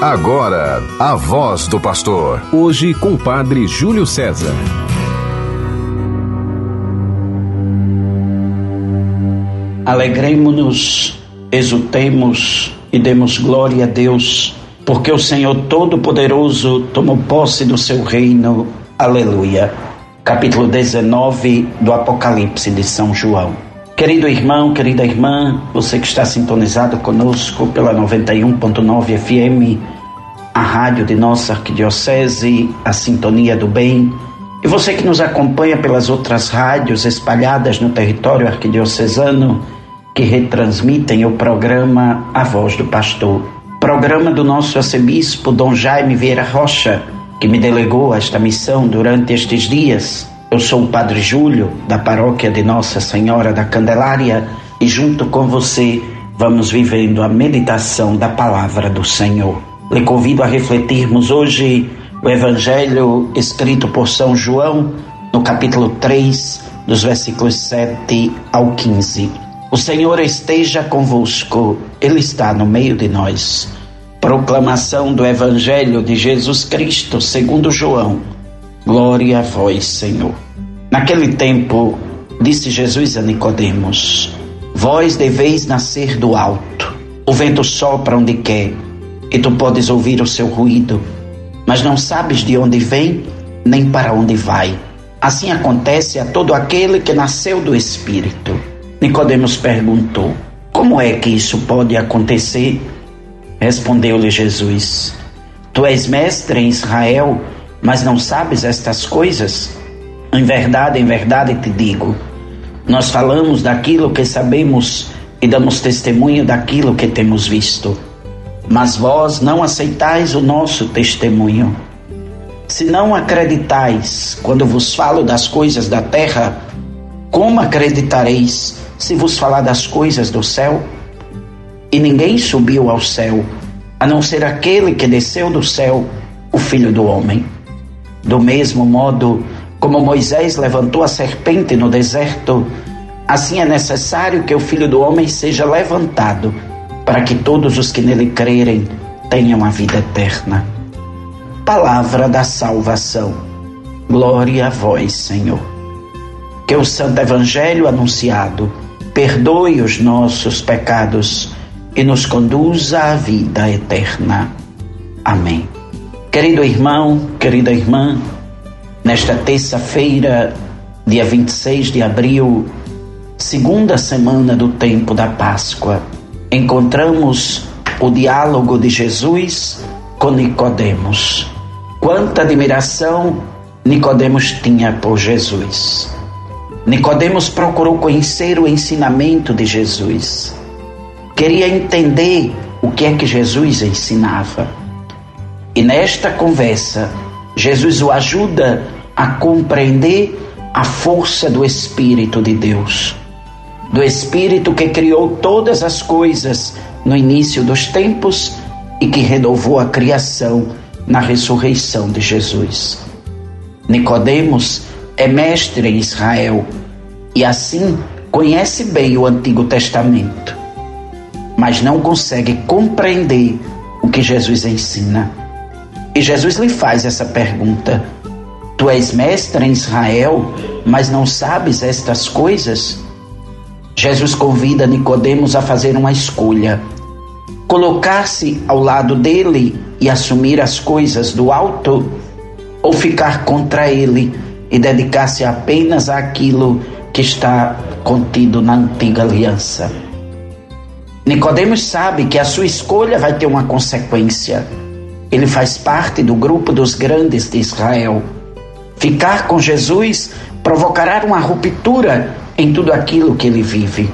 Agora, a voz do pastor. Hoje com o padre Júlio César. Alegremos-nos, exultemos e demos glória a Deus, porque o Senhor Todo-Poderoso tomou posse do seu reino. Aleluia. Capítulo 19 do Apocalipse de São João. Querido irmão, querida irmã, você que está sintonizado conosco pela 91.9 FM, a rádio de nossa arquidiocese, a Sintonia do Bem, e você que nos acompanha pelas outras rádios espalhadas no território arquidiocesano, que retransmitem o programa A Voz do Pastor. Programa do nosso arcebispo Dom Jaime Vieira Rocha, que me delegou esta missão durante estes dias. Eu sou o Padre Júlio, da paróquia de Nossa Senhora da Candelária, e junto com você vamos vivendo a meditação da palavra do Senhor. Lhe convido a refletirmos hoje o Evangelho escrito por São João, no capítulo 3, dos versículos 7 ao 15. O Senhor esteja convosco, Ele está no meio de nós. Proclamação do Evangelho de Jesus Cristo segundo João. Glória a vós, Senhor. Naquele tempo, disse Jesus a Nicodemos: Vós deveis nascer do alto. O vento sopra onde quer, e tu podes ouvir o seu ruído, mas não sabes de onde vem nem para onde vai. Assim acontece a todo aquele que nasceu do Espírito. Nicodemos perguntou: Como é que isso pode acontecer? Respondeu-lhe Jesus: Tu és mestre em Israel, mas não sabes estas coisas? Em verdade, em verdade te digo: nós falamos daquilo que sabemos e damos testemunho daquilo que temos visto. Mas vós não aceitais o nosso testemunho. Se não acreditais quando vos falo das coisas da terra, como acreditareis se vos falar das coisas do céu? E ninguém subiu ao céu, a não ser aquele que desceu do céu, o Filho do Homem. Do mesmo modo como Moisés levantou a serpente no deserto, assim é necessário que o Filho do Homem seja levantado, para que todos os que nele crerem tenham a vida eterna. Palavra da salvação. Glória a vós, Senhor. Que o Santo Evangelho anunciado perdoe os nossos pecados e nos conduza à vida eterna. Amém. Querido irmão, querida irmã, nesta terça-feira, dia 26 de abril, segunda semana do tempo da Páscoa, encontramos o diálogo de Jesus com Nicodemos. Quanta admiração Nicodemos tinha por Jesus. Nicodemos procurou conhecer o ensinamento de Jesus. Queria entender o que é que Jesus ensinava. E nesta conversa, Jesus o ajuda a compreender a força do Espírito de Deus, do Espírito que criou todas as coisas no início dos tempos e que renovou a criação na ressurreição de Jesus. Nicodemos é mestre em Israel e assim conhece bem o Antigo Testamento, mas não consegue compreender o que Jesus ensina. E Jesus lhe faz essa pergunta: Tu és mestre em Israel, mas não sabes estas coisas? Jesus convida Nicodemos a fazer uma escolha: colocar-se ao lado dele e assumir as coisas do alto, ou ficar contra ele e dedicar-se apenas àquilo que está contido na antiga aliança. Nicodemos sabe que a sua escolha vai ter uma consequência. Ele faz parte do grupo dos grandes de Israel. Ficar com Jesus provocará uma ruptura em tudo aquilo que ele vive.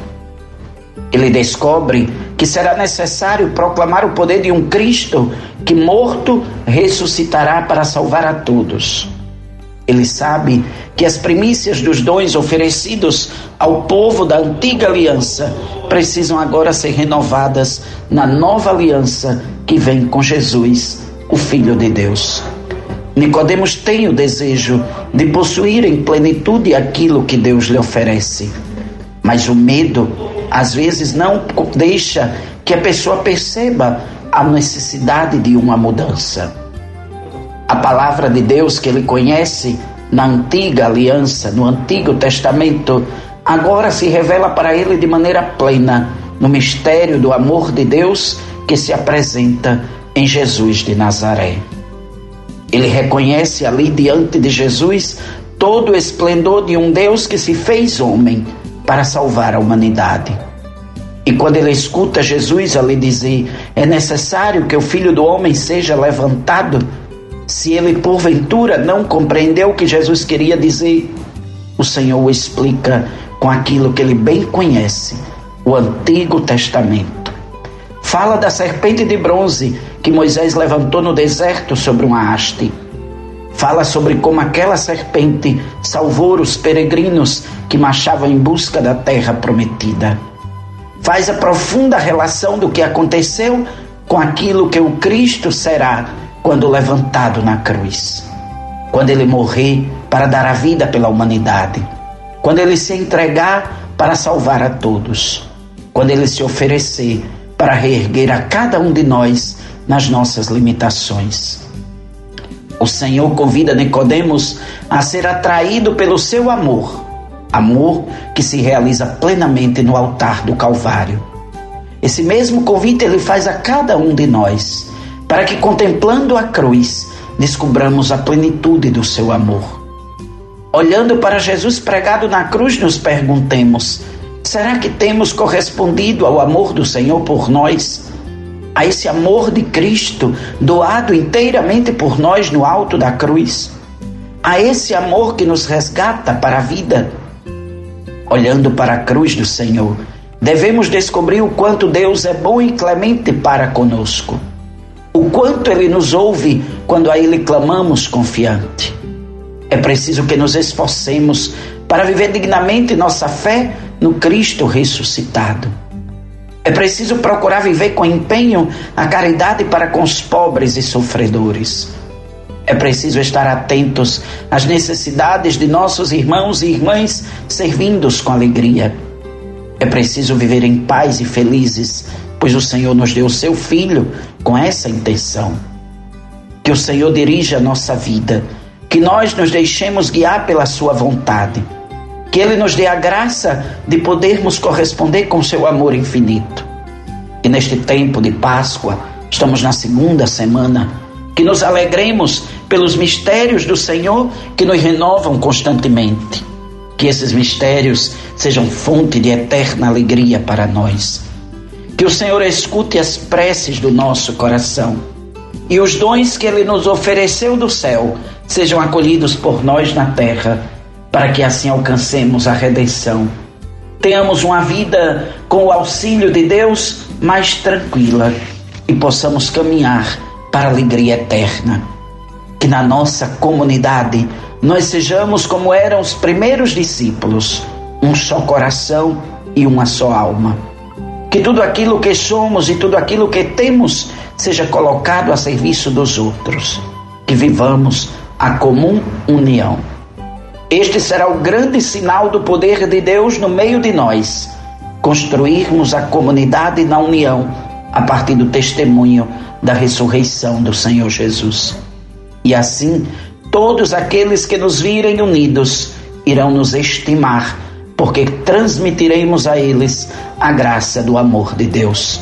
Ele descobre que será necessário proclamar o poder de um Cristo que, morto, ressuscitará para salvar a todos. Ele sabe que as primícias dos dons oferecidos ao povo da antiga aliança precisam agora ser renovadas na nova aliança que vem com Jesus, o Filho de Deus. Nicodemos tem o desejo de possuir em plenitude aquilo que Deus lhe oferece. Mas o medo às vezes não deixa que a pessoa perceba a necessidade de uma mudança. A palavra de Deus que ele conhece na antiga aliança, no Antigo Testamento, agora se revela para ele de maneira plena no mistério do amor de Deus que se apresenta em Jesus de Nazaré. Ele reconhece ali diante de Jesus todo o esplendor de um Deus que se fez homem para salvar a humanidade. E quando ele escuta Jesus ali dizer: É necessário que o filho do homem seja levantado, se ele porventura não compreendeu o que Jesus queria dizer, o Senhor o explica com aquilo que ele bem conhece, o Antigo Testamento. Fala da serpente de bronze que Moisés levantou no deserto sobre uma haste. Fala sobre como aquela serpente salvou os peregrinos que marchavam em busca da terra prometida. Faz a profunda relação do que aconteceu com aquilo que o Cristo será quando levantado na cruz. Quando ele morrer para dar a vida pela humanidade. Quando ele se entregar para salvar a todos. Quando ele se oferecer para reerguer a cada um de nós nas nossas limitações. O Senhor convida Nicodemos a ser atraído pelo seu amor, amor que se realiza plenamente no altar do Calvário. Esse mesmo convite ele faz a cada um de nós para que contemplando a cruz descubramos a plenitude do seu amor. Olhando para Jesus pregado na cruz, nos perguntemos: será que temos correspondido ao amor do Senhor por nós? A esse amor de Cristo doado inteiramente por nós no alto da cruz? A esse amor que nos resgata para a vida? Olhando para a cruz do Senhor, devemos descobrir o quanto Deus é bom e clemente para conosco o quanto Ele nos ouve quando a Ele clamamos confiante. É preciso que nos esforcemos para viver dignamente nossa fé no Cristo ressuscitado. É preciso procurar viver com empenho a caridade para com os pobres e sofredores. É preciso estar atentos às necessidades de nossos irmãos e irmãs, servindo-os com alegria. É preciso viver em paz e felizes pois o Senhor nos deu o seu Filho com essa intenção. Que o Senhor dirija a nossa vida, que nós nos deixemos guiar pela Sua vontade, que Ele nos dê a graça de podermos corresponder com seu amor infinito. E neste tempo de Páscoa, estamos na segunda semana, que nos alegremos pelos mistérios do Senhor que nos renovam constantemente. Que esses mistérios sejam fonte de eterna alegria para nós que o Senhor escute as preces do nosso coração e os dons que Ele nos ofereceu do céu sejam acolhidos por nós na terra, para que assim alcancemos a redenção. Tenhamos uma vida com o auxílio de Deus mais tranquila e possamos caminhar para a alegria eterna. Que na nossa comunidade nós sejamos como eram os primeiros discípulos, um só coração e uma só alma que tudo aquilo que somos e tudo aquilo que temos seja colocado a serviço dos outros. Que vivamos a comum união. Este será o grande sinal do poder de Deus no meio de nós. Construirmos a comunidade na união a partir do testemunho da ressurreição do Senhor Jesus. E assim, todos aqueles que nos virem unidos irão nos estimar porque transmitiremos a eles a graça do amor de Deus.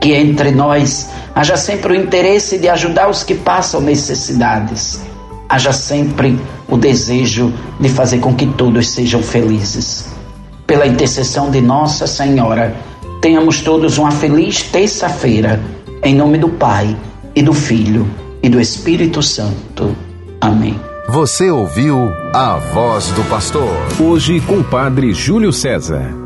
Que entre nós haja sempre o interesse de ajudar os que passam necessidades, haja sempre o desejo de fazer com que todos sejam felizes. Pela intercessão de Nossa Senhora, tenhamos todos uma feliz terça-feira, em nome do Pai, e do Filho, e do Espírito Santo. Amém. Você ouviu a voz do pastor. Hoje com o Padre Júlio César.